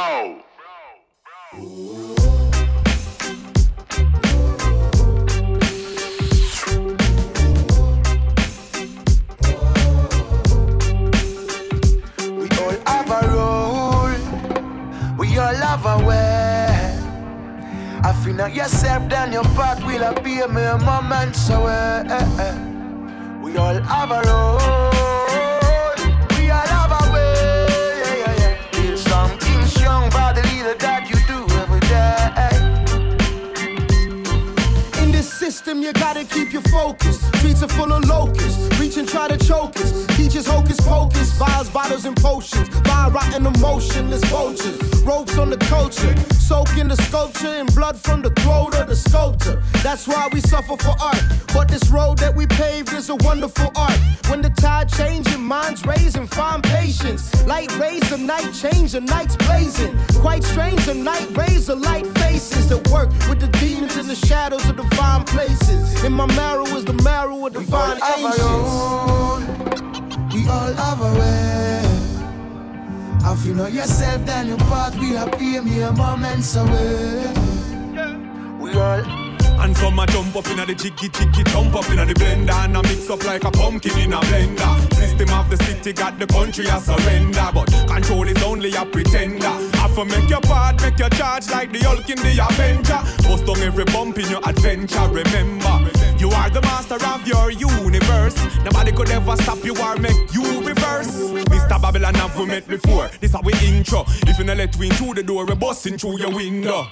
bro. We all have a role. We all have a way. I feel not yourself, then your path will appear me a moment so eh, We all have a role. System, you gotta keep your focus. Streets are full of locusts. Reach and try to choke us. Teachers hocus pocus. Vials, bottles, and potions. Fire rotten emotionless vultures. Ropes on the culture. Soak in the sculpture and blood from the throat of the sculptor. That's why we suffer for art. But this road that we paved is a wonderful art. When the tide changing, minds raising, find patience. Light rays the night change, the night's blazing. Quite strange, the night rays the light faces that work with the demons in the shadows of divine places. In my marrow is the marrow of divine We all have a We all have a way. If you know yourself, then your path will appear me a moments away. We all And some a jump up inna the jiggy jiggy, jump up inna the blender and a mix up like a pumpkin in a blender. System of the city got the country a surrender, but control is only a pretender. Have to make your part, make your charge like the Hulk in the Avenger. Bust down every bump in your adventure. Remember, you are the master of your universe. Nobody could ever stop you or make you reverse. Mr. Babylon have we met before. This we intro. If you not let we through the door, we busting through your window.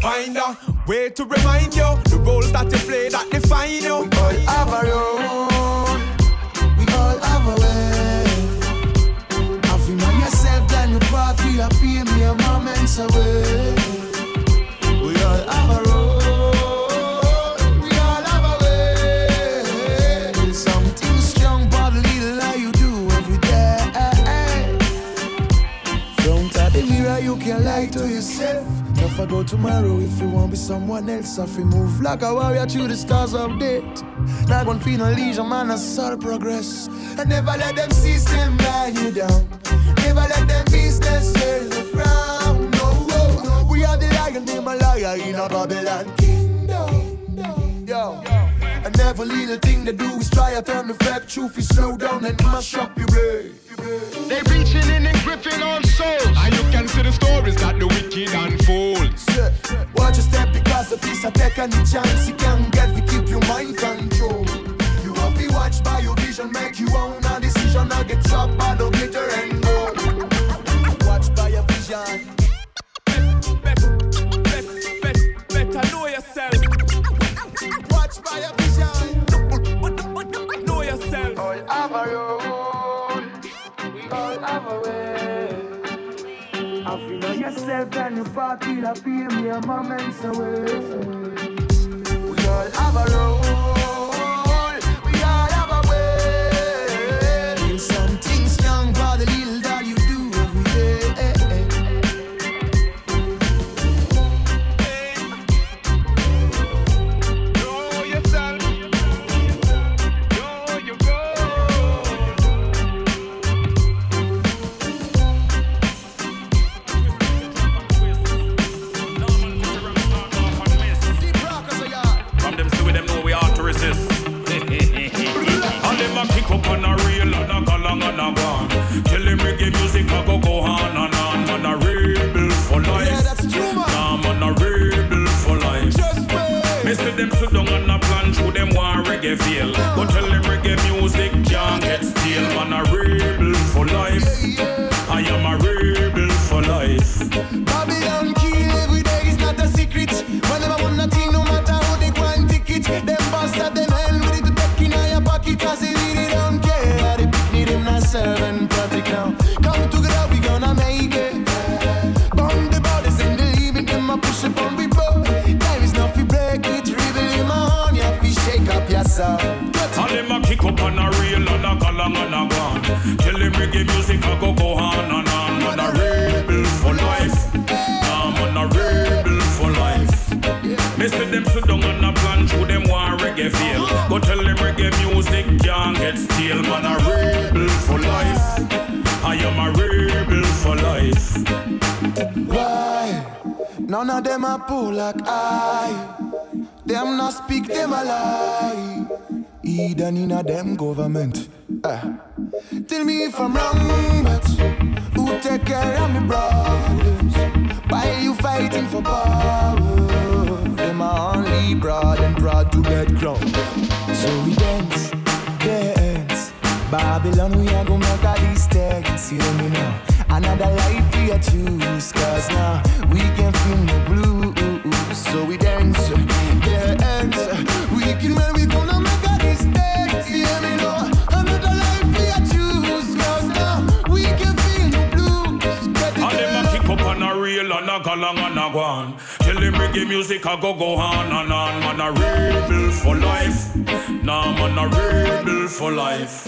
Find a way to remind you the roles that you play that define you. We all have a role. We all have a way. If you know yourself, then path will appear me a moments away. Tough go tomorrow if you want be someone else. If you move like a warrior through the stars of death. Not gonna feel no leisure, man, I saw progress. And never let them system lie you down. Never let them business tear you frown. No, no, no. We are the lion, them a liar in a Babylon kingdom. Yo. And every little thing they do is try to turn the fact truth is slow down and mash up your brain. They reaching in and gripping on souls. And you can see the stories that the wicked unfold. Say, Watch your step because the piece of take any chance you can get to keep your mind control. You have to watch by your vision, make your own a decision, not get trapped by the glitter and gold. Watch by your vision. Anytime you party, la PM, your mom so We all have a role. Real and a go and a gone. Tell them reggae music a go go on and on. Man a rebel for life. Nah, man a rebel for life. Me them sit down and a plan through them want reggae feel. Go tell them reggae music can't get stale. Man a rebel for life. I am a rebel for life. Why? None of them are poor like I. Them not speak, them a lie. Even in a them government. Uh. Tell me if I'm wrong, but who take care of me brothers? While you fighting for power, them are only broad and proud to get crowned. So we dance, dance. Babylon, we are gonna make a these You hear me now? Another life we choose, cause now we can feel no blues. So we dance, dance. A guan. Tell them reggae music a go go on and on. Man a rebel for life. Nah, man a rebel for life.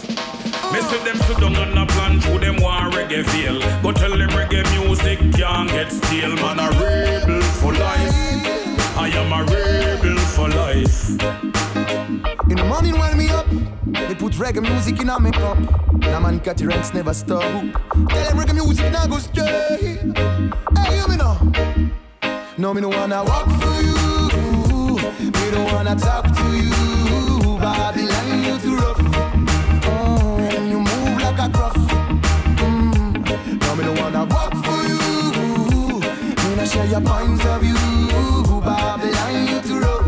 Me see them sit down and a plan through them war reggae feel. Go tell them reggae music can't get stale. Man a rebel for life. I am a rebel for life. In the morning when me up, they put reggae music in a make up. Now man cut the rents never stop. Tell them reggae music now go stray. No, me no wanna walk for you. Me don't wanna talk to you. Babylon, you too rough. Oh, and you move like a gruff. Mm. No, me don't wanna walk for you. Me not share your point of view. Babylon, you too rough.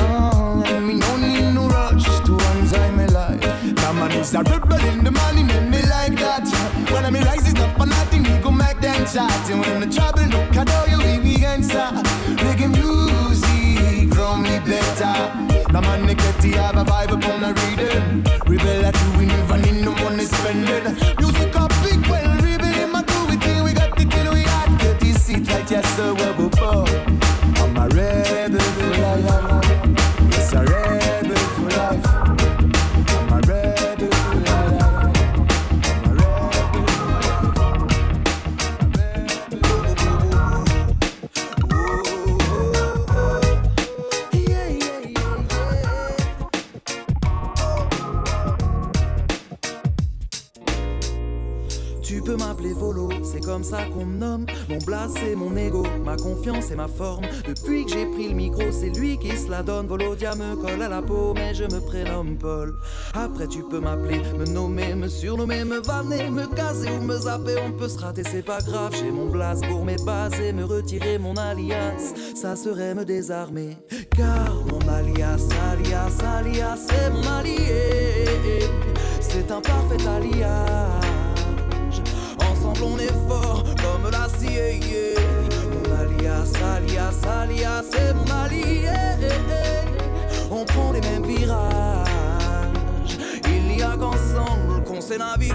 Oh, and me no need no rush to enjoy my life. Man is a rebel in the morning, chat. And when the trouble look, I know you me answer. Reggae music, grow me better. The man get to have a vibe upon a reading. Rebel like you, we never need no money spending. Music a big well, rebel in my do we thing. We got the kill, we got get this seat like yes, sir, we're above. I'm me colle à la peau, mais je me prénomme Paul. Après tu peux m'appeler, me nommer, me surnommer, me vanner, me caser ou me zapper. On peut se rater, c'est pas grave. J'ai mon blast pour mes bases et me retirer mon alias. Ça serait me désarmer. Car mon alias, alias, alias, c'est mon allié. C'est un parfait alliage. Ensemble on est fort comme l'acier. Mon alias, alias, alias, c'est mon allié. On prend les mêmes virages. Il n'y a qu'ensemble qu'on sait naviguer.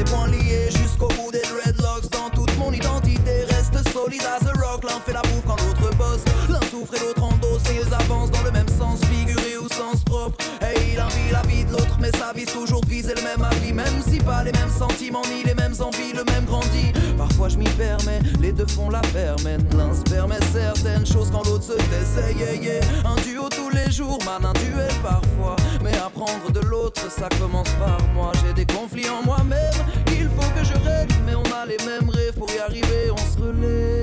et poings liés jusqu'au bout des dreadlocks. Dans toute mon identité, reste solide as a rock. L'un fait la bouffe quand l'autre bosse. L'un souffre et l'autre endosse. Et ils avancent dans le même sens, figuré ou sens propre. Et il envie la vie de l'autre, mais sa vie toujours viser le même avis. Même si pas les mêmes sentiments, ni les mêmes envies, le même grandit. Parfois je m'y permets, les deux font la permène. L'un se permet certaines choses quand l'autre se tait. Yeah, yeah. Un duo tous les jours, man, un duel parfois. Mais apprendre de l'autre, ça commence par moi. J'ai des conflits en moi-même, il faut que je règle. Mais on a les mêmes rêves, pour y arriver, on se relaye.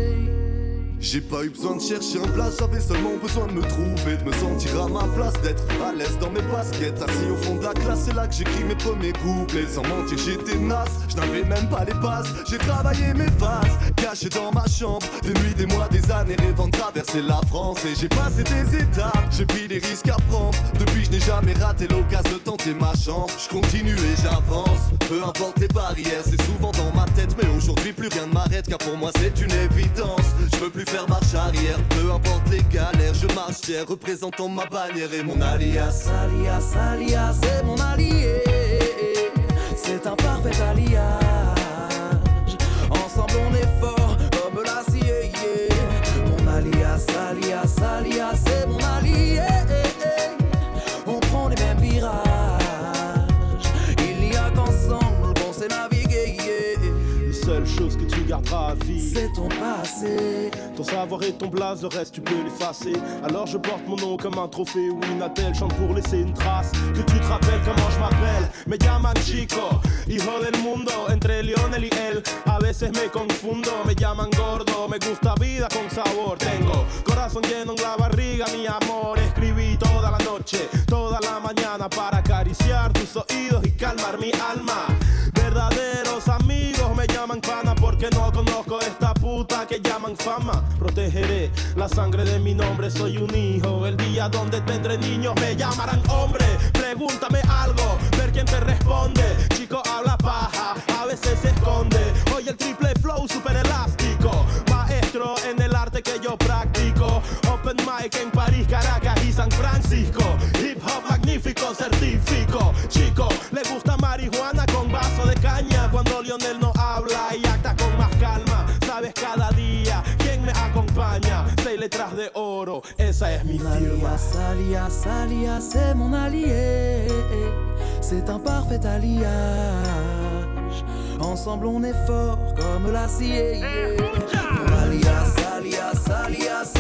J'ai pas eu besoin de chercher un place, j'avais seulement besoin de me trouver, de me sentir à ma place, d'être à l'aise dans mes baskets, assis au fond de la classe, c'est là que j'écris mes premiers couplets. Sans mentir, j'étais naze, je n'avais même pas les bases, j'ai travaillé mes phases, caché dans ma chambre, des nuits, des mois, des années, rêvant de traverser la France. Et j'ai passé des étapes, j'ai pris des risques à prendre, depuis je n'ai jamais raté l'occasion de tenter ma chance. Je continue et j'avance, peu importe les barrières, c'est souvent dans ma tête, mais aujourd'hui plus rien ne m'arrête, car pour moi c'est une évidence. Je veux plus faire marche arrière, peu importe les galères, je marche fier, représentant ma bannière et mon alias. Alias, alias, carré, ton blaze, le reste tu peux l'effacer. Alors je porte mon nom comme un trophée, oui, Natel chante pour laisser une trace. Que tu te rappelles comment je m'appelle, me llaman chico, hijo del mundo, entre Lionel y él. A veces me confundo, me llaman gordo, me gusta vida con sabor. Tengo corazón lleno en la barriga, mi amor. Escribí toda la noche, toda la mañana para acariciar tus oídos y calmar mi alma. Verdaderos amigos me llaman pana porque no conozco esta puta que llaman fama. Protege la sangre de mi nombre soy un hijo. El día donde tendré niños me llamarán hombre. Pregúntame algo, ver quién te responde. Chico habla paja, a veces se esconde. Hoy el triple flow super elástico. Maestro en el arte que yo practico. Open mic en París, Caracas y San Francisco. Hip hop magnífico, certifico. Chico, le gusta marihuana con vaso de caña cuando Lionel no habla letras de oro, esa es mi firma. Alias, alias, alias, c'est mon allié. C'est un parfait alliage. Ensemble, on est fort comme la l'acier. Eh, alias, alias, alias.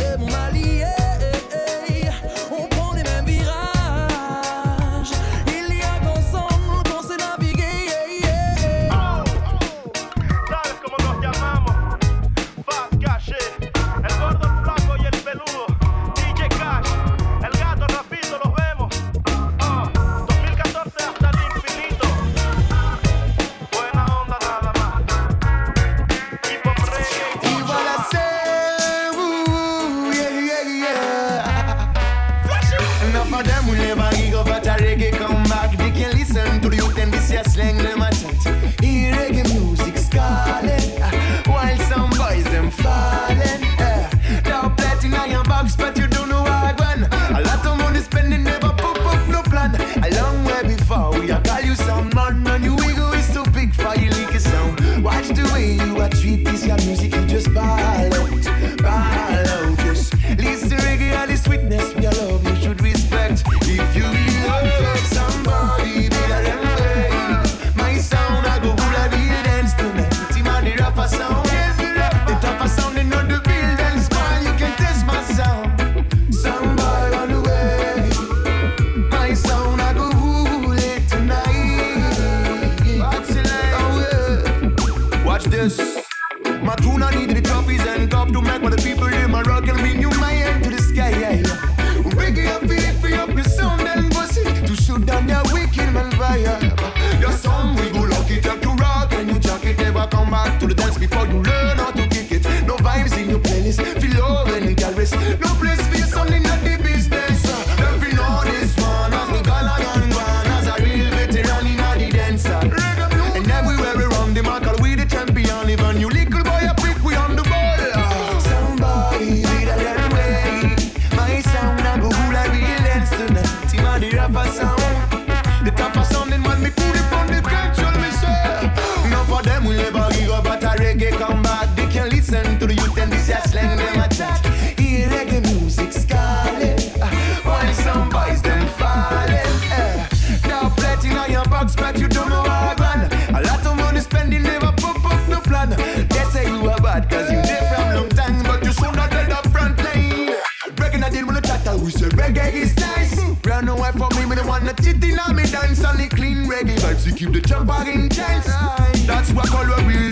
keep the jumper in chains. That's what color we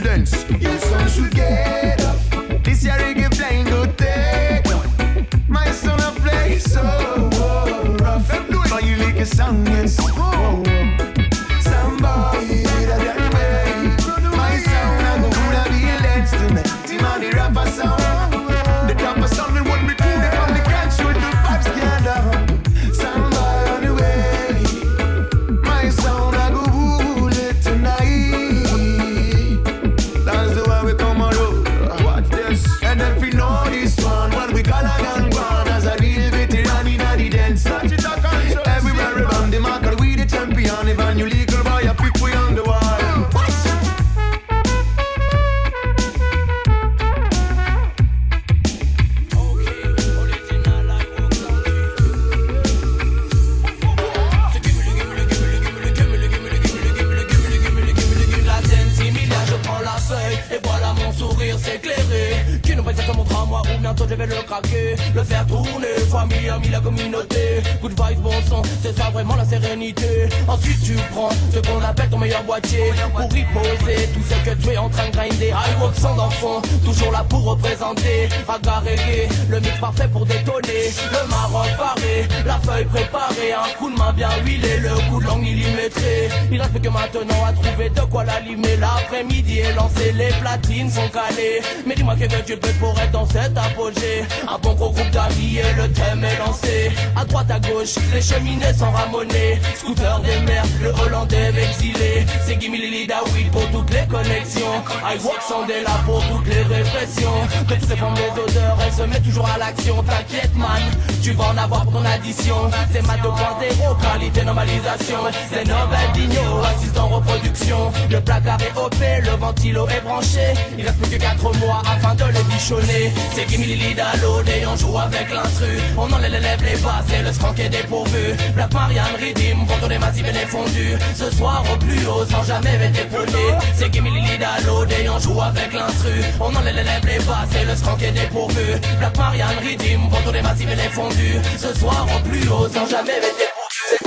que veux-tu le pour être dans cet apogée. Un bon gros groupe d'amis et le thème est lancé. À droite, à gauche, les cheminées sont ramonnées. Scooter des mers, le hollandais exilé. C'est Gimme Lily David pour toutes les connexions. I walk sans là pour toutes les répressions. Que toutes formes des odeurs, elle se met toujours à l'action. T'inquiète, man, tu vas en avoir pour addition. C'est ma 2.0, qualité normalisation. C'est Nobel Digno, assistant reproduction. Le placard est OP, le ventilo est branché. Il reste plus que 4 mois afin de les bichonner. C'est Gimme Lily Dallode et on joue avec l'instru. On enlève les basses et le skunk est dépourvu. Black Marianne Redeem, pour les massifs et les fondus. Ce soir au plus haut sans jamais être épaulé. C'est Gimme Lily Dallode et on joue avec l'instru. On enlève les basses et le skunk est dépourvu. Black Marianne Redeem, pour les massifs et les fondus. Ce soir au plus haut sans jamais être épaulé. C'est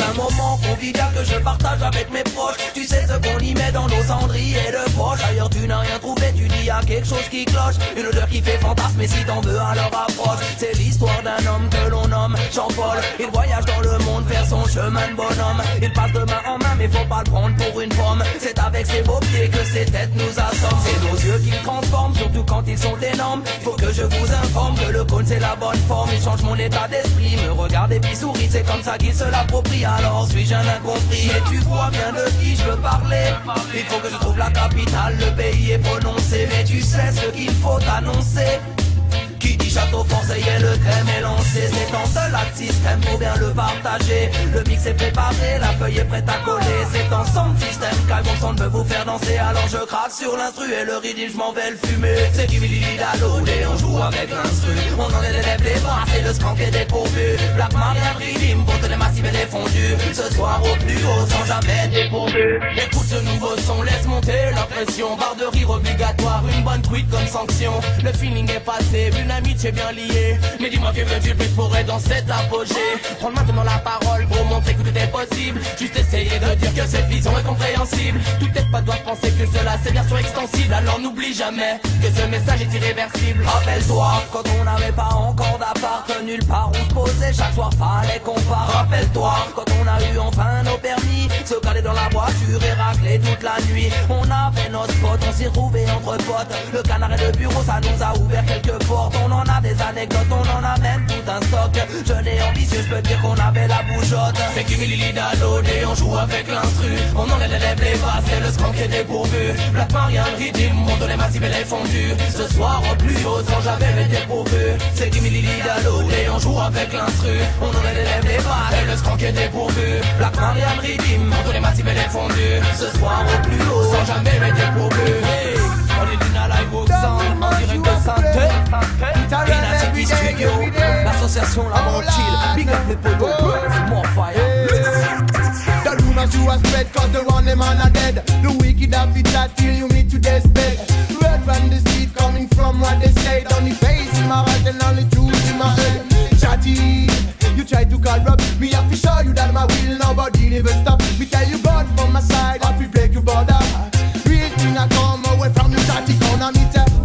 un moment convivial que je partage avec mes proches. Tu sais ce qu'on y met dans nos cendriers de poche. D'ailleurs, tu n'as rien trouvé, tu dis y'a quelque chose qui cloche. Une odeur qui fait fantasme, et si t'en veux, alors approche. C'est l'histoire d'un homme que l'on nomme Jean-Paul. Il voyage dans le monde vers son chemin de bonhomme. Il passe de main en main, mais faut pas le prendre pour une pomme. C'est avec ses beaux pieds que ses têtes nous assomment. C'est nos yeux qui le transforment, surtout quand ils sont énormes. Faut que je vous informe que le cône c'est la bonne forme. Il change mon état d'esprit, me regarde et puis sourit. C'est comme ça qu'il se l'approprie. Alors suis-je un incompris Et tu vois bien de qui je veux parler. Il faut que je trouve la capitale, le pays est prononcé. Mais tu sais ce qu'il faut annoncer qui dit château forcé et le thème est lancé C'est en seul système pour bien le partager. Le mix est préparé, la feuille est prête à coller. C'est en son système son ne veut vous faire danser. Alors je craque sur l'instru et le rythme je m'en vais le fumer. C'est qui à l'eau et on joue avec l'instru. On en élève les bras, c'est le skunk est dépourvu Black Maria pour que les massifs et les fondus Ce soir au plus haut sans jamais dépourvu. Écoute ce nouveau son, laisse monter la pression. Barre de rire obligatoire, une bonne tweet comme sanction. Le feeling est passé, une amitié bien. Mais dis-moi que veux-tu plus pour être dans cet apogée? Prends maintenant la parole pour montrer que tout est possible. Juste essayer de dire que cette vision est compréhensible. Tout est pas doit penser que cela c'est bien sûr extensible. Alors n'oublie jamais que ce message est irréversible. Rappelle-toi quand on n'avait pas encore d'appart, nulle part où se poser. Chaque soir fallait qu'on part. Rappelle-toi quand on a eu enfin nos permis. Se caler dans la voiture et racler toute la nuit. On avait nos spots, on s'y retrouvait entre potes. Le canard et le bureau, ça nous a ouvert quelques portes on en a des anecdotes, on en a même tout un stock. Jeune et ambitieux, je peux dire qu'on avait la bougeotte. C'est qui Lily et on joue avec l'instru. On en les lèvres, les basses et le skunk est dépourvu. Black Marianne, Redeem, on les massifs et les fondus. Ce soir au plus haut, sans jamais les dépourvu. C'est qui Lily et on joue avec l'instru. On en les lèvres, les basses et le skunk est dépourvu. Black Marianne, Redeem, on les massifs et les fondus. Ce soir au plus haut, sans jamais les dépourvu. Hey, d'une live au sound, en direct de santé. Inactivity Studio, l'association La Chill, big up les potos, more fire. The rumors you are spread cause the one them man are dead. The wicked have it chat till you meet to deathbed Red from the street coming from what they say. Only face in my heart and only truth in my head. Chatty, you try to corrupt me. I to show you that my will nobody never stop. Me tell you God from my side, I will break your border. Real thing I come away from you chatty corner me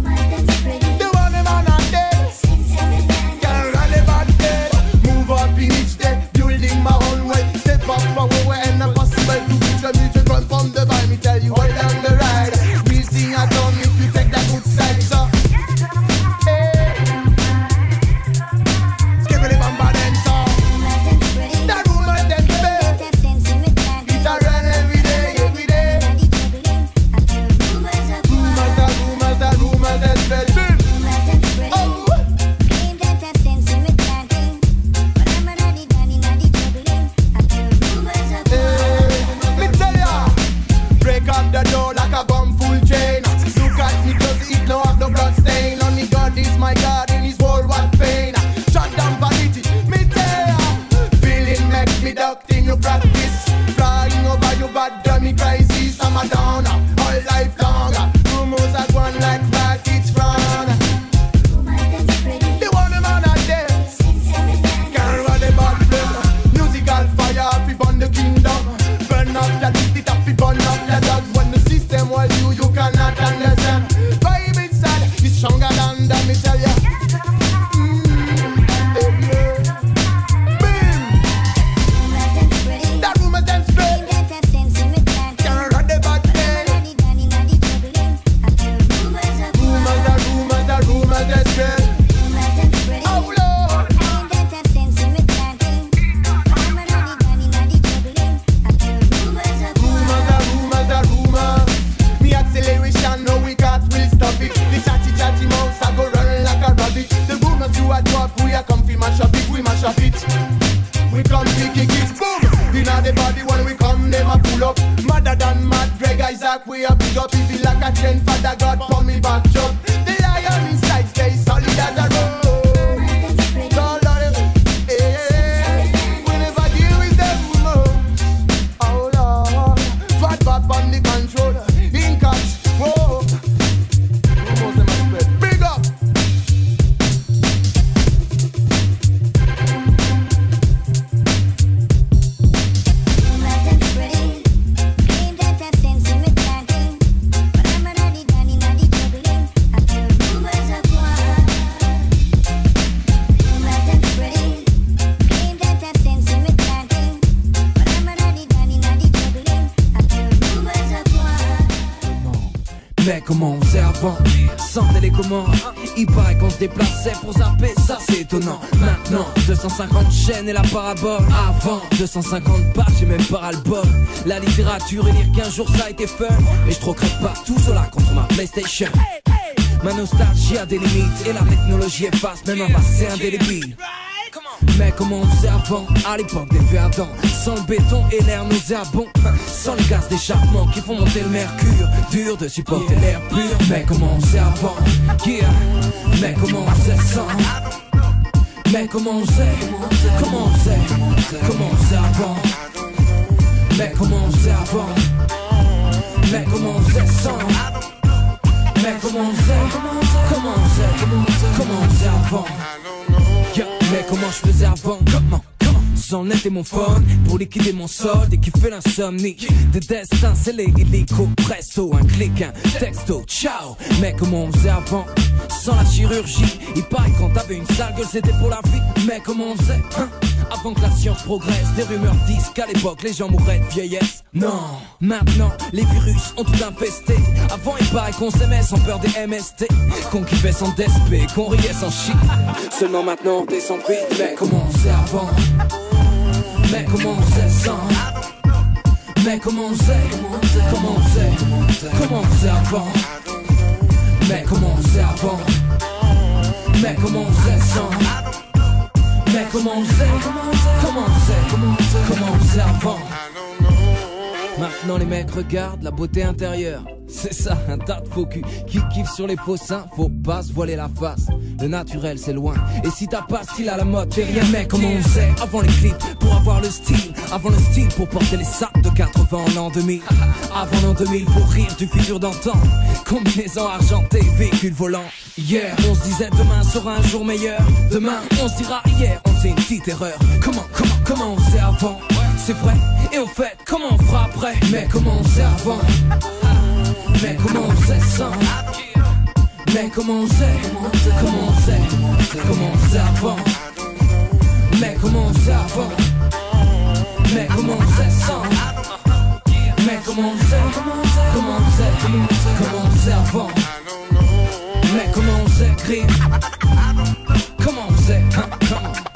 250 chaînes et la parabole. Avant 250 pages et même pas album La littérature et lire qu'un jour ça a été fun. Mais je troquerai pas tout cela contre ma Playstation. Ma nostalgie a des limites Et la technologie efface même un passé indélébile. Mais comment on faisait avant, à l'époque des verdants Sans le béton et l'air nauséabond Sans les gaz d'échappement qui font monter le mercure Dur de supporter l'air pur. Mais comment on faisait avant, yeah Mais comment on faisait sans? Mais comment on faisait, comment on faisait Comment on faisait avant. Mais comment on faisait avant. Mais comment on faisait sans. Mais comment on faisait Comment on faisait Comment on faisait avant. Mais comment je faisais avant Et mon phone Pour liquider mon solde et fait l'insomnie Des destins scellés illico Presto, un clic, un texto, ciao Mais comment on faisait avant Sans la chirurgie Il paraît quand t'avais une sale gueule c'était pour la vie Mais comment on faisait hein avant que la science progresse, des rumeurs disent qu'à l'époque les gens mourraient de vieillesse. Non, maintenant les virus ont tout infesté. Avant il paraît qu'on s'aimait sans peur des MST, qu'on kiffait sans DSP, qu'on riait sans shit. Seulement maintenant on descend prix. Mais comment on faisait avant Mais comment on sans Mais comment on faisait Comment on Comment on avant? Mais comment on avant? Mais comment on sans mais comment on Comment on Comment on avant? Maintenant les mecs regardent la beauté intérieure. C'est ça, un tas de faux cul qui kiffe sur les faux seins Faut pas se voiler la face. Le naturel c'est loin. Et si t'as pas style à la mode t'es rien mec Comment on faisait Avant les clips pour avoir le style. Avant le style pour porter les sacs de 80 en l'an 2000 Avant l'an 2000 pour rire du futur d'antan. Combinaison argentée, véhicule volant. Hier on se disait demain sera un jour meilleur. Demain on se dira hier on faisait une petite erreur. Comment, comment, comment on faisait avant? C'est vrai Et au fait comment on après? Mais comment on faisait avant? Mais comment on faisait sans? Mais comment on faisait? Comment on faisait? Comment on faisait avant? Mais comment on faisait avant? Mais comment on faisait sans? Mais comment on faisait? Comment on faisait? Comment on faisait avant? Mais comment on faisait Comment?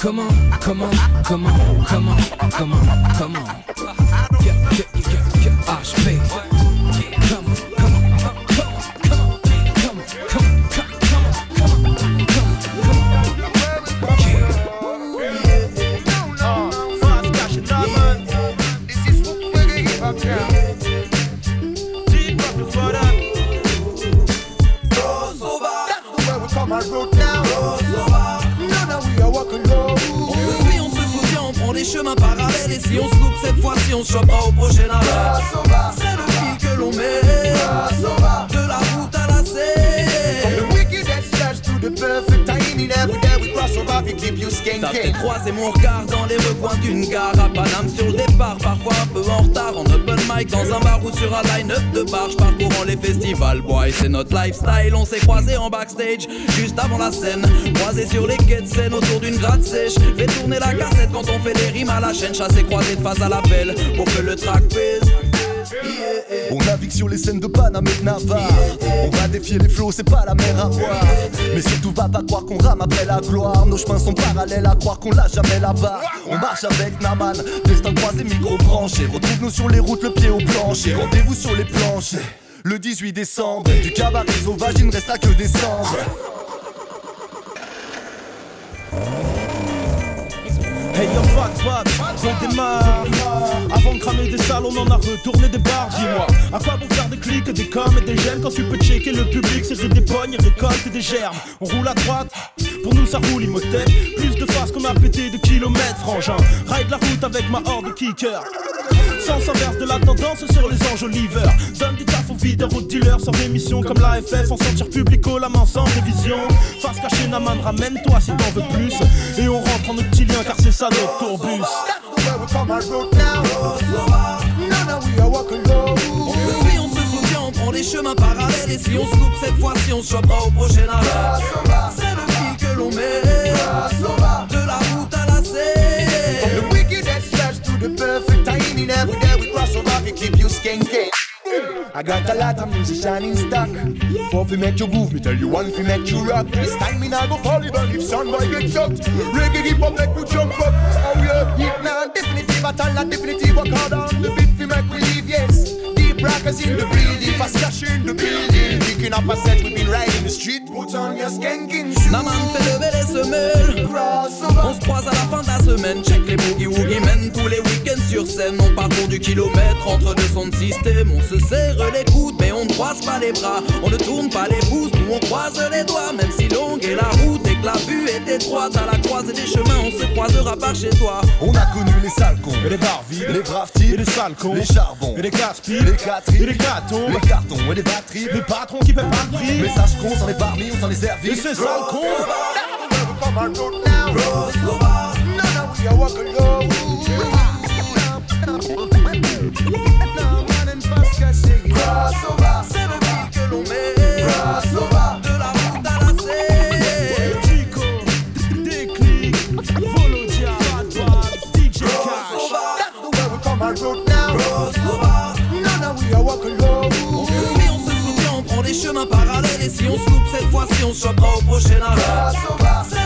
Come on, come on, come on, come on, come on, come on. Yeah, yeah, yeah, yeah, si on se loupe cette fois-ci, on se chopera au prochain arrêt. C'est le fil que l'on met de la route à la scène. T'as peut-être croisé mon regard dans les recoins d'une gare à Paname sur le départ, parfois un peu en retard en open mic dans un bar ou sur un line-up de barge parcourant les festivals. Boy, c'est notre lifestyle, on s'est croisés en backstage juste avant la scène, croisés sur les quais de scène autour d'une gratte sèche. Fait tourner la cassette quand on fait des rimes à la chaîne, chassé croisé de face à l'appel pour que le track pèse. On navigue sur les scènes de Paname et de Navarre On va défier les flots, c'est pas la mer à boire Mais surtout va pas croire qu'on rame après la gloire. Nos chemins sont parallèles à croire qu'on lâche jamais là-bas On marche avec Naman, destin croisé, micro branché. Retrouve-nous sur les routes, le pied au plancher. Rendez-vous sur les planches le 18 décembre Du cabaret sauvage, il ne restera que descendre Hey yo fat, on démarre Avant de cramer des salles on en a retourné des bars. Dis-moi, à quoi bon faire des clics, des coms et des gènes Quand tu peux checker le public, c'est des pognes, récolte des germes. On roule à droite, pour nous ça roule Imhotep. Plus de faces qu'on a pété de kilomètres frangin. Ride la route avec ma horde de kickers. Sens inverse de la tendance sur les enjoliveurs Donne aux videurs, aux dealers Sans émission comme l'AFF En sortir publico, la main sans révision. Face cachée, Naman, ramène-toi si t'en veux plus. Et on rentre en octilien car c'est ça notre tourbus. On se suit, on se souvient, on prend des chemins parallèles. Et si on se loupe cette fois-ci, on se chopera au prochain arrêt. C'est le prix que l'on met De la route à la From the wickedest to the perfect timing Every day we cross over, we keep you skanking I got a lot of musicians in stock. For fi make you groove, me tell you one fi make you rock. This time me nah go fall even if son boy get shocked Reggae hip hop make you jump up. Oh yeah, it nah definitive at all, not definitive Work hard on the beat fi make we leave, yes. Deep rockers in the building, fast cash in the building. Picking up a set, we been riding the street. Put on your skanking shoes. Naman fait lever les semelles fin de la semaine Check les boogie woogie men Tous les week-ends sur scène On parcourt du kilomètre entre deux sons de système On se serre les coudes mais on ne croise pas les bras On ne tourne pas les pouces Nous on croise les doigts Même si longue est la route Et que la vue est étroite À la croisée des chemins On se croisera par chez toi On a connu les sales cons, Et les bars vides, les braves types, et les sales cons les charbons, Et les casse-pieds, les catris, et les gâtons les cartons et les batteries. Les patrons qui paient pas le prix Message con, s'en est parmi, on s'en est servi. Et c'est on, se suit, on se souvient, on prend des chemins parallèles. Et si on se loupe cette fois-ci, on se chopera au prochain arrêt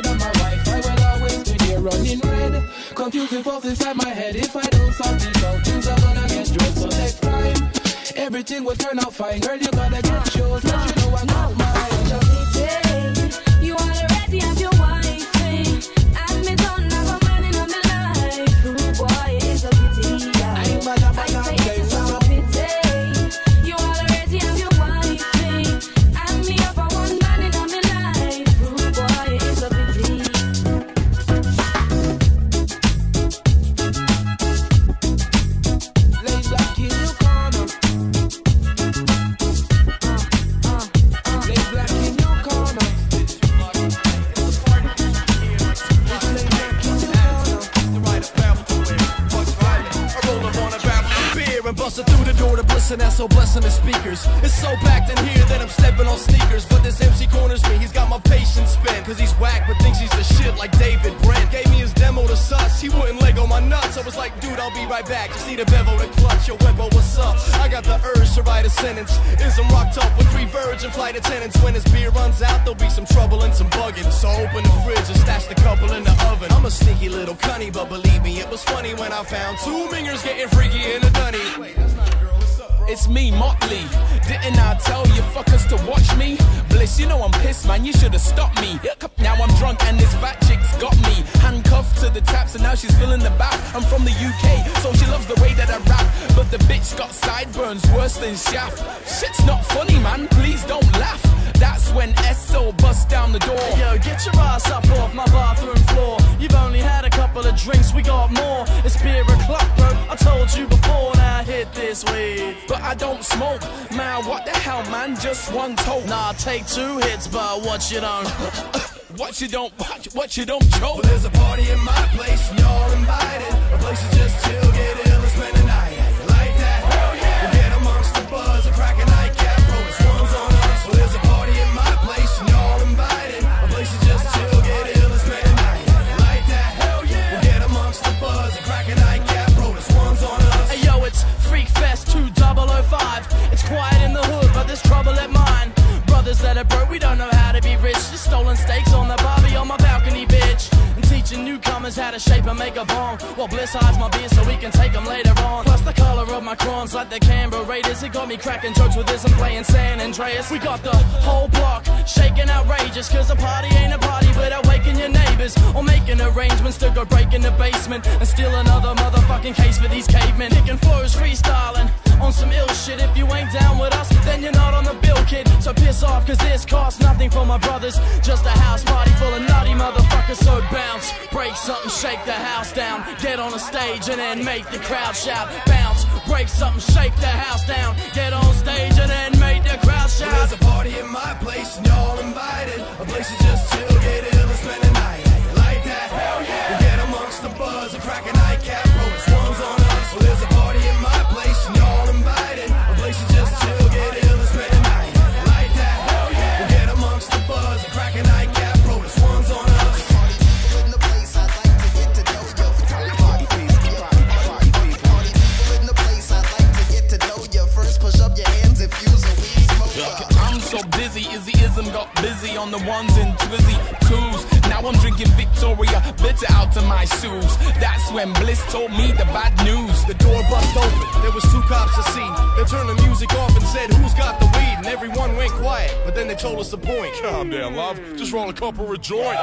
Side of my wife, I will always be here running red. Confusing thoughts inside my head. If I don't sort this out, things are gonna get drugged. So next time, everything will turn out fine. Girl, you gotta get yours. Let you know I got mine. You already have your wife, so blessing the speakers. It's so packed in here that I'm stepping on sneakers. But this MC corners me, he's got my patience spent. Cause he's whack, but thinks he's the shit like David Brent. Gave me his demo to sus, he wouldn't Lego my nuts. I was like, dude, I'll be right back. Just need a bevel to clutch. Yo, Webbo, what's up? I got the urge to write a sentence. Is I'm rocked up with three virgin flight attendants. When his beer runs out, there'll be some trouble and some bugging. So open the fridge and stash the couple in the oven. I'm a sneaky little cunny, but believe me, it was funny when I found two mingers getting freaky in the dunny. It's me, Motley. Didn't I tell you fuckers to watch me? Bliss, you know I'm pissed, man. You should have stopped me. Now I'm drunk and this fat got me handcuffed to the taps, and now she's filling the bath. I'm from the UK, so she loves the way that I rap. But the bitch got sideburns worse than shaft. Shit's not funny, man. Please don't laugh. That's when SO busts down the door. Yo, get your ass up off my bathroom floor. You've only had a couple of drinks, we got more. It's beer o'clock, bro. I told you before, now hit this weed. But I don't smoke, man. What the hell, man? Just one toke. Nah, take two hits, but what you don't. what you don't, what, what you don't choke. Well, there's a party in my place, and y'all invited. A place to just chill, get ill, and spend the night. You like that? Hell yeah! We'll get amongst the buzz and crack a nightcap. Roll the swans on us. Well, there's a party in my place, and y'all invited. A place to just chill, get ill, and spend the night. You like that? Hell yeah! We'll get amongst the buzz and crack a nightcap. Roll the swans on us. Hey yo, it's Freak Fest 2005. It's quiet in the hood, but there's trouble at mine. Brothers that are broke, we don't know Just steaks on the barbie on my balcony, bitch. And teaching newcomers how to shape and make a bong. While Bliss hides my beer so we can take them later on. The color of my crayons like the Canberra Raiders. It got me cracking jokes with this and playing San Andreas. We got the whole block shaking outrageous. Cause the party ain't a party without waking your neighbors. Or making arrangements to go break in the basement. And steal another motherfucking case for these cavemen. Kicking flows, freestyling on some ill shit. If you ain't down with us, then you're not on the bill, kid. So piss off, cause this costs nothing for my brothers. Just a house party full of nutty motherfuckers. So bounce, break something, shake the house down. Get on a stage and then make the crowd shout. Bounce, break something, shake the house down. Get on stage and then make Of joint.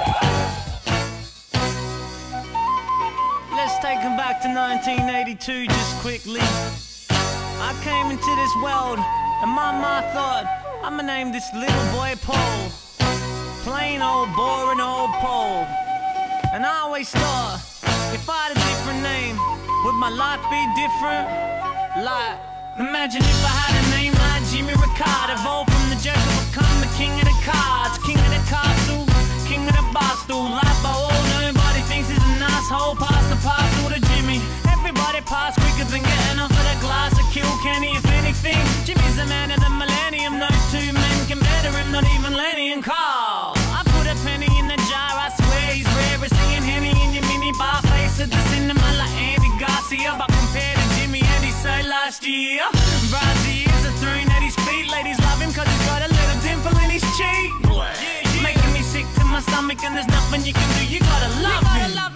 Let's take him back to 1982 just quickly. I came into this world and my ma thought I'ma name this little boy Paul. Plain old boring old Paul. And I always thought if I had a different name, would my life be different? Like, imagine if I had a name like Jimmy Ricard, evolved from the become the king of the cards, king of the castle, king of the bar. Life by all nobody thinks is an asshole. Pass the parcel to Jimmy. Everybody pass quicker than getting off of the glass to kill Kenny. If anything, Jimmy's the man of the millennium. No two men can better him, not even Lenny and Carl. I put a penny in the jar, I swear he's rare. as Seeing Henny in your mini bar face at the cinema like Andy Garcia. But compared to Jimmy and he so last year, stomach and there's nothing you can do. You gotta love You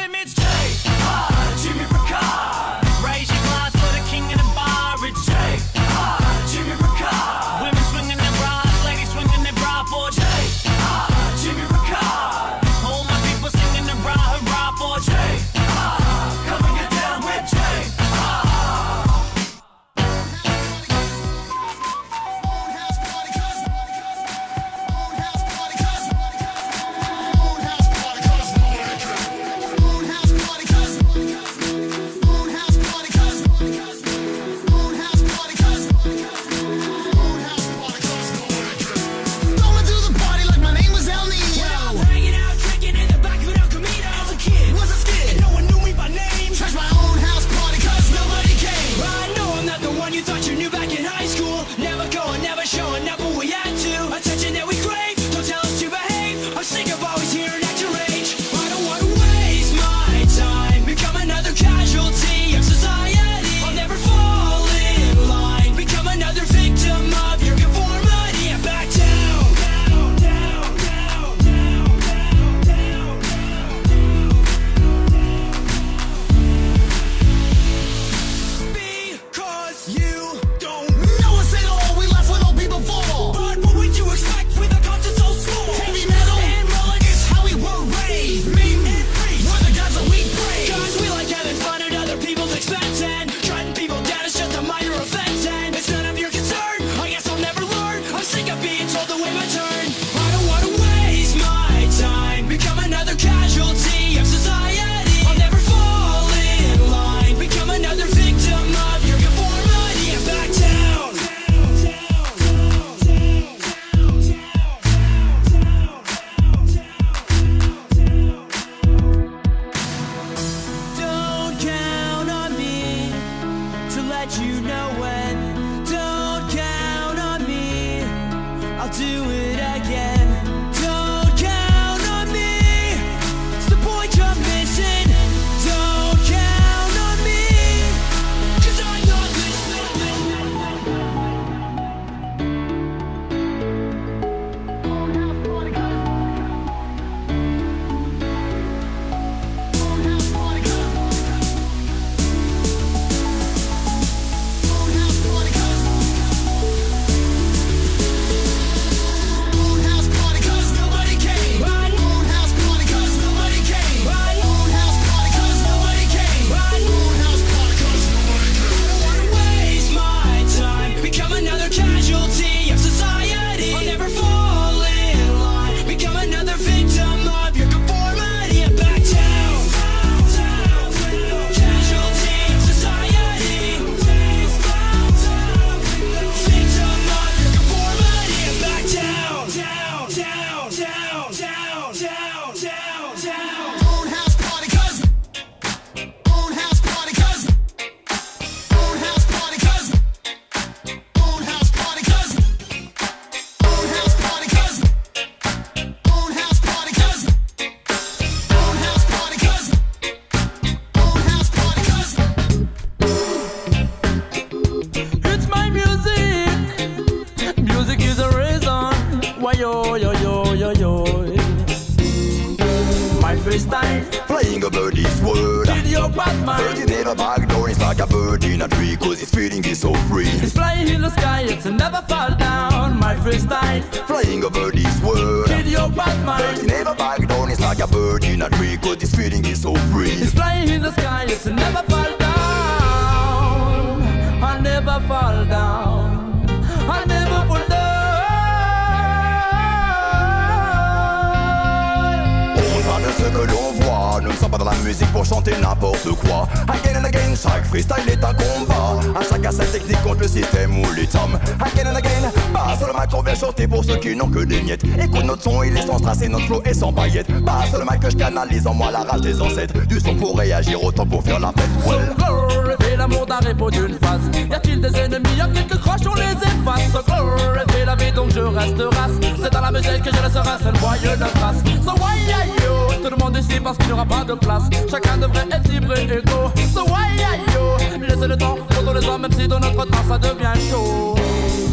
et sans paillettes. Pas mic que je canalise en moi la rage des ancêtres. Du son pour réagir autant pour faire la fête. Well. Glorifie l'amour d'un répond d'une face. Y a-t-il des ennemis? Y'a quelques croches, on les efface. So glorifie la vie, donc je reste race. C'est dans la musique que je laisserai seul voyeux de trace. So why are you? Tout le monde ici parce qu'il n'y aura pas de place. Chacun devrait être libre et égaux. So why are you? Laissez le temps pour les hommes, même si dans notre temps ça devient chaud.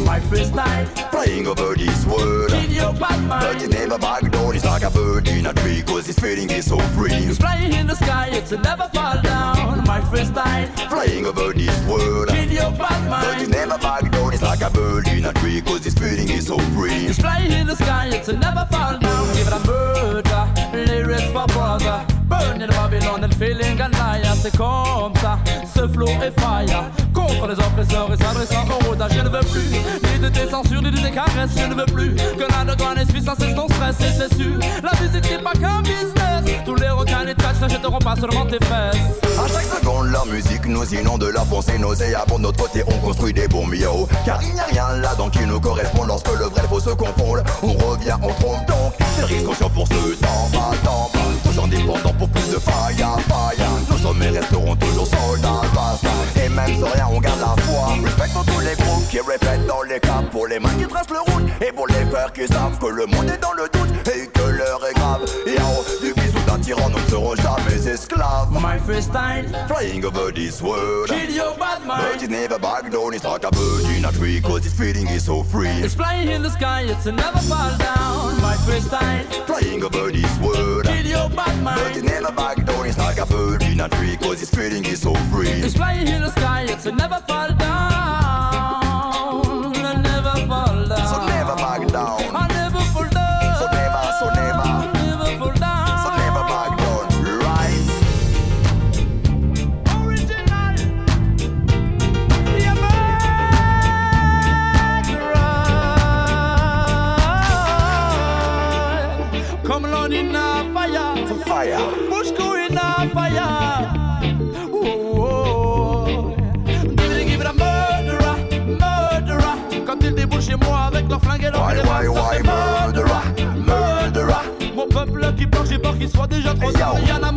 My freestyle. Flying over this world. Kill your bad But it mind. never back down, it's like a bird in a tree, cause its feeling is so free. It's flying in the sky, it's never fall down. My freestyle. Flying over this world. Kill your bad But it mind. never back down, it's like a bird in a tree, cause its feeling is so free. It's flying in the sky, it's a never fall down. Give it a murder, lyrics for brother. Burn in Babylon and feeling and liar. C'est comme ça, ce est fire. Contre les oppresseurs et s'adressant au rodage. Je ne veux plus ni de tes censures, ni de tes caresses. Je ne veux plus que la cesse ton stress. Et c'est sûr, la musique n'est pas qu'un business. Tous les requins et n'achèteront pas seulement tes fesses. À chaque seconde, la musique nous inonde de la pensée nauséabonde. Notre côté, on construit des bombes yo. Car il n'y a rien là-dedans qui nous correspond. Lorsque le vrai et faux se confondent, on revient, on trompe donc. C'est risque conscient pour ce temps, pas temps, pas. Toujours dépendant pour plus de faille, faille. Nos sommets resteront toujours soldats. Et même sans rien, on garde la foi. Respectons tous les groupes qui répètent dans les caps. Pour les mains qui tracent le route. Et pour les frères qui savent que le monde est dans le doute. Et que l'heure est grave. Et en haut du bisou d'un tyran, nous ne serons jamais esclaves. My freestyle, Flying over this world. kill your bad But mind. it never back down, it's like a bird in a tree, cause its feeling is so free. It's flying in the sky, it's a never fall down. My freestyle, Flying over this world. kill your bad But it mind. never back down, it's like a bird in a tree, cause its feeling is so free. It's flying in the sky, it's never fall down. Chez moi avec leur flingue et leur murderer, murderer? Mon peuple qui pleure, j'ai peur qu'il soit déjà trop tard. Y'en a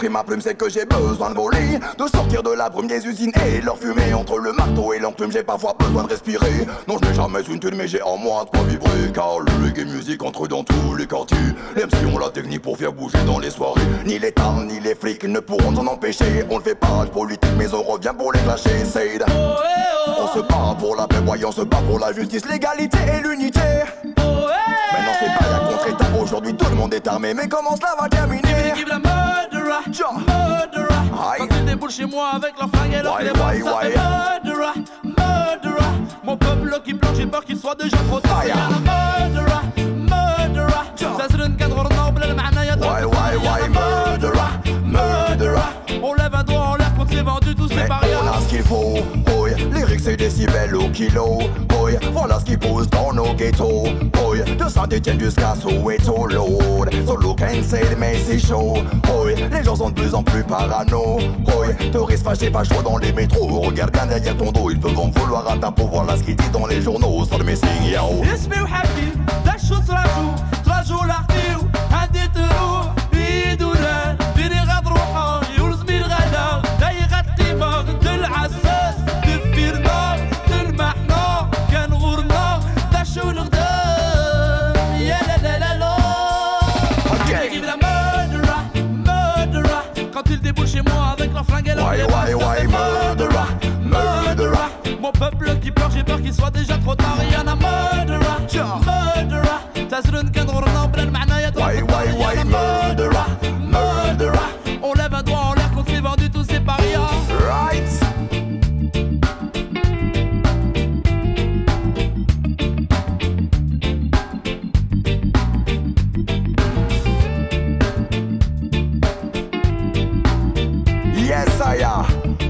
pris ma plume, c'est que j'ai besoin de voler, de sortir de la brume des usines et leur fumer. Entre le marteau et l'enclume, j'ai parfois besoin de respirer. Non, je n'ai jamais une thune, mais j'ai en moi de quoi vibrer. Car le reggae music entre dans tous les quartiers. Les MC ont la technique pour faire bouger dans les soirées. Ni l'État, ni les flics ne pourront s'en empêcher. On ne fait pas de politique, mais on revient pour les clasher. C'est On se bat pour la paix, voyons, on se bat pour la justice, l'égalité et l'unité. Maintenant c'est aujourd'hui tout le monde est armé, mais comment cela va terminer Give la murderer, murderer. Quand ils déboulent chez moi avec leur flingue et leur Why, clé, why, ça why? fait murderer, murderer. Mon peuple qui pleure, j'ai peur qu'il soit déjà trop tard. Y'en a murderer, murderer. تسرن كان غرنا بلا المعنى يا Why, why, why, murderer, murderer. Qu'il faut. Lyrics et décibels au kilo. Voilà ce qui pousse dans nos ghettos. De Saint-Etienne jusqu'à Soweto, Lord. Solo can say mais c'est chaud. Les gens sont de plus en plus parano, boy. Touristes fâchés, pas dans les métros. Regarde bien derrière ton dos, ils peuvent en vouloir à ta peau. Voilà ce qu'ils disent dans les journaux, sur le messing, yo. Murderer, murderer? Mon peuple qui pleure, j'ai peur qu'il soit déjà trop tard, y'en a murderer. Am.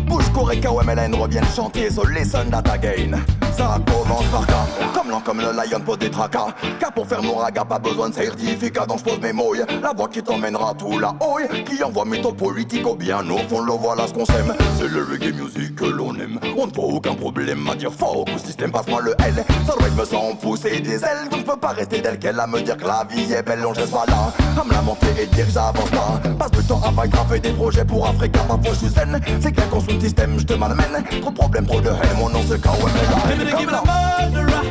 Bushcore et KOMLN reviennent chanter sur Listen That Again. Ça commence par K, comme l'an comme le lion pose des tracas. K pour faire mon raga, pas besoin de certificat, donc je pose mes mouilles. La voix qui t'emmènera tout la houille, qui envoie mes taux politiques au bien au fond, le voilà ce qu'on s'aime. C'est le reggae music que l'on aime. On ne voit aucun problème à dire faux, au système passe-moi le L. Ça me sent pousser des ailes, donc je peux pas rester tel quel à me dire que la vie est belle, on geste pas là. À me lamenter et dire que j'avance pas. Passe le temps à pas graver des projets pour Africa, parfois je suis zen. C'est clair qu'on sous le système, je te malmène. Trop de problèmes, trop de haine, mon nom c'est KOMLN. Give me the murderer,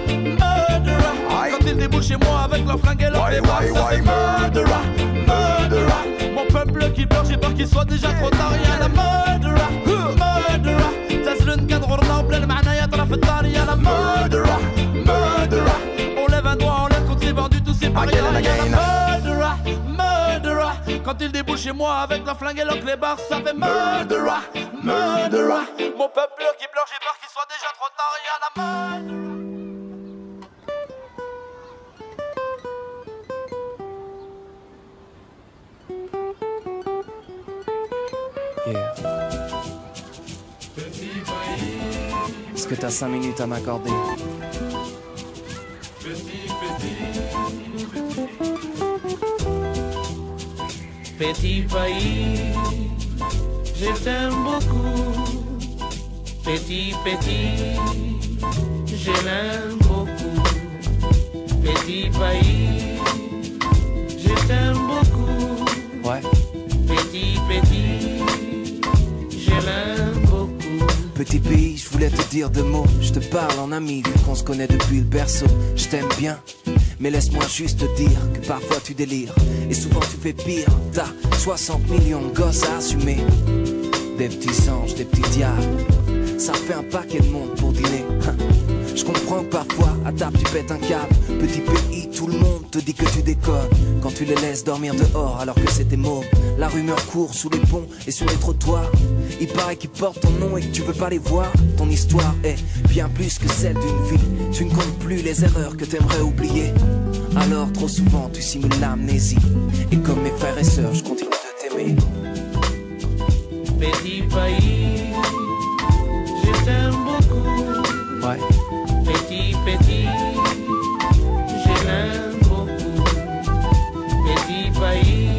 murderer. Quand ils déboulent chez moi avec leur flingue et leur Why, débarque, why, ça why, fait murderer, murderer. Mon peuple qui pleure, j'ai peur qu'il soit déjà trop tard. يا murderer, murderer. تزلن كنغرنا بلا المعنى يطرى في الدار يا murderer, murderer. On lève un doigt en l'air contre ces vendus, tous ces parias. Again and يا again. murderer, murderer. Quand ils déboulent chez moi avec leur flingue et leur clébard, ça fait murderer, murderer. Mon peuple qui pleure, j'ai peur qu'il soit déjà trop tard. يا murderer. Yeah. Est-ce que t'as 5 minutes à m'accorder? Petit pays, je t'aime beaucoup. Petit, petit, je l'aime beaucoup. Petit pays, je t'aime beaucoup. Ouais. Petit, petit, je l'aime beaucoup. Petit pays, je voulais te dire deux mots. Je te parle en ami, vu qu'on se connaît depuis le berceau. Je t'aime bien, mais laisse-moi juste te dire que parfois tu délires. Et souvent tu fais pire. T'as 60 millions de gosses à assumer. Des petits anges, des petits diables. Ça fait un paquet de monde pour dîner. Hein. Je comprends que parfois, à table, tu pètes un câble. Petit pays, tout le monde te dit que tu déconnes. Quand tu les laisses dormir dehors alors que c'était mauve. La rumeur court sous les ponts et sur les trottoirs. Il paraît qu'ils portent ton nom et que tu veux pas les voir. Ton histoire est bien plus que celle d'une vie. Tu ne comptes plus les erreurs que t'aimerais oublier. Alors, trop souvent, tu simules l'amnésie. Et comme mes frères et sœurs, je continue de t'aimer. Petit pays, t'aime beaucoup. Ouais. Petit, petit, je l'aime beaucoup. Petit pays,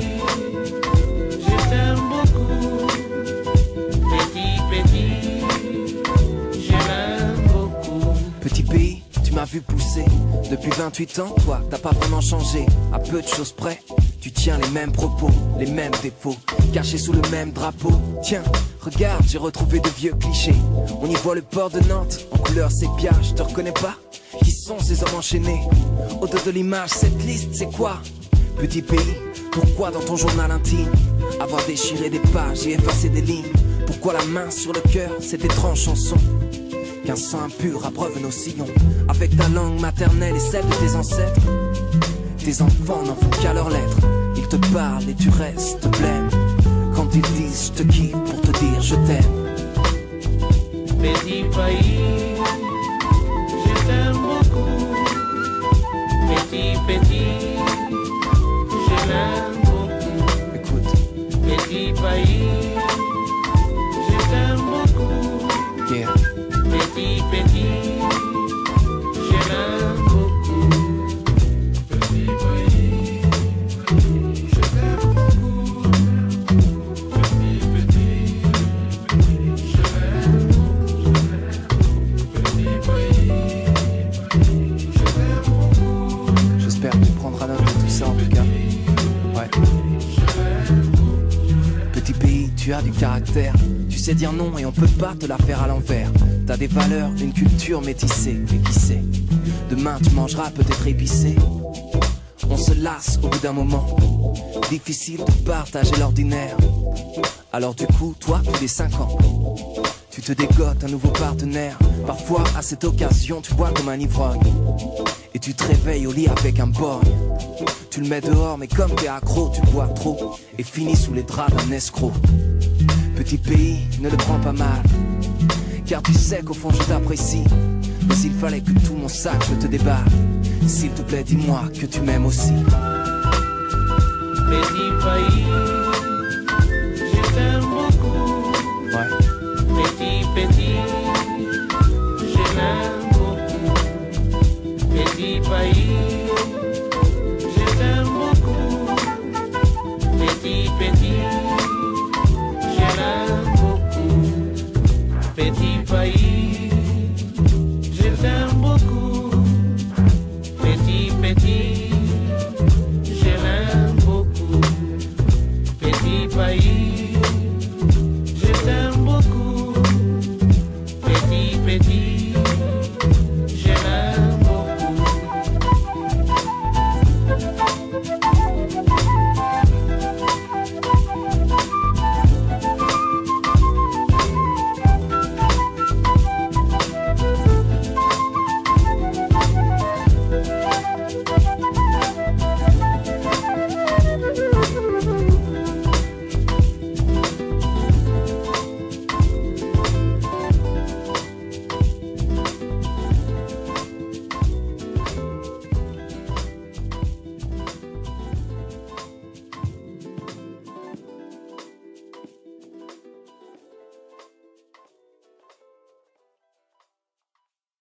je t'aime beaucoup. Petit, petit, je l'aime beaucoup. Petit pays, tu m'as vu pousser. Depuis 28 ans, toi, t'as pas vraiment changé. À peu de choses près, tu tiens les mêmes propos, les mêmes défauts, cachés sous le même drapeau. Tiens, regarde, j'ai retrouvé de vieux clichés. On y voit le port de Nantes, en couleur sépia, je te reconnais pas? Qui sont ces hommes enchaînés? Au de l'image, cette liste, c'est quoi? Petit pays, pourquoi dans ton journal intime Avoir déchiré des pages et effacé des lignes? Pourquoi la main sur le cœur, cette étrange chanson? Qu'un sang impur abreuve nos sillons. Avec ta langue maternelle et celle de tes ancêtres. Tes enfants n'en font qu'à leurs lettres. Ils te parlent et tu restes blême Quand ils disent je te kiffe pour te dire je t'aime Petit pays, je t'aime beaucoup. Petit, petit, je l'aime beaucoup. Écoute, Petit pays, je t'aime beaucoup. yeah. Petit, petit, tu as du caractère. Tu sais dire non et on peut pas te la faire à l'envers. T'as des valeurs, une culture métissée. Mais qui sait? Demain tu mangeras peut-être épicé. On se lasse au bout d'un moment. Difficile de partager l'ordinaire. Alors du coup, toi, tous les 5 ans, Tu te dégotes un nouveau partenaire. Parfois, à cette occasion, tu bois comme un ivrogne. Et tu te réveilles au lit avec un borgne. Tu le mets dehors, mais comme t'es accro, tu bois trop. Et finis sous les draps d'un escroc. Petit pays, ne le prends pas mal. Car tu sais qu'au fond, je t'apprécie. Mais s'il fallait que tout mon sac, je te déballe. S'il te plaît, dis-moi que tu m'aimes aussi. Petit pays, je t'aime beaucoup. Ouais. Petit, petit, je l'aime beaucoup. Petit pays, je t'aime beaucoup. Petit, petit,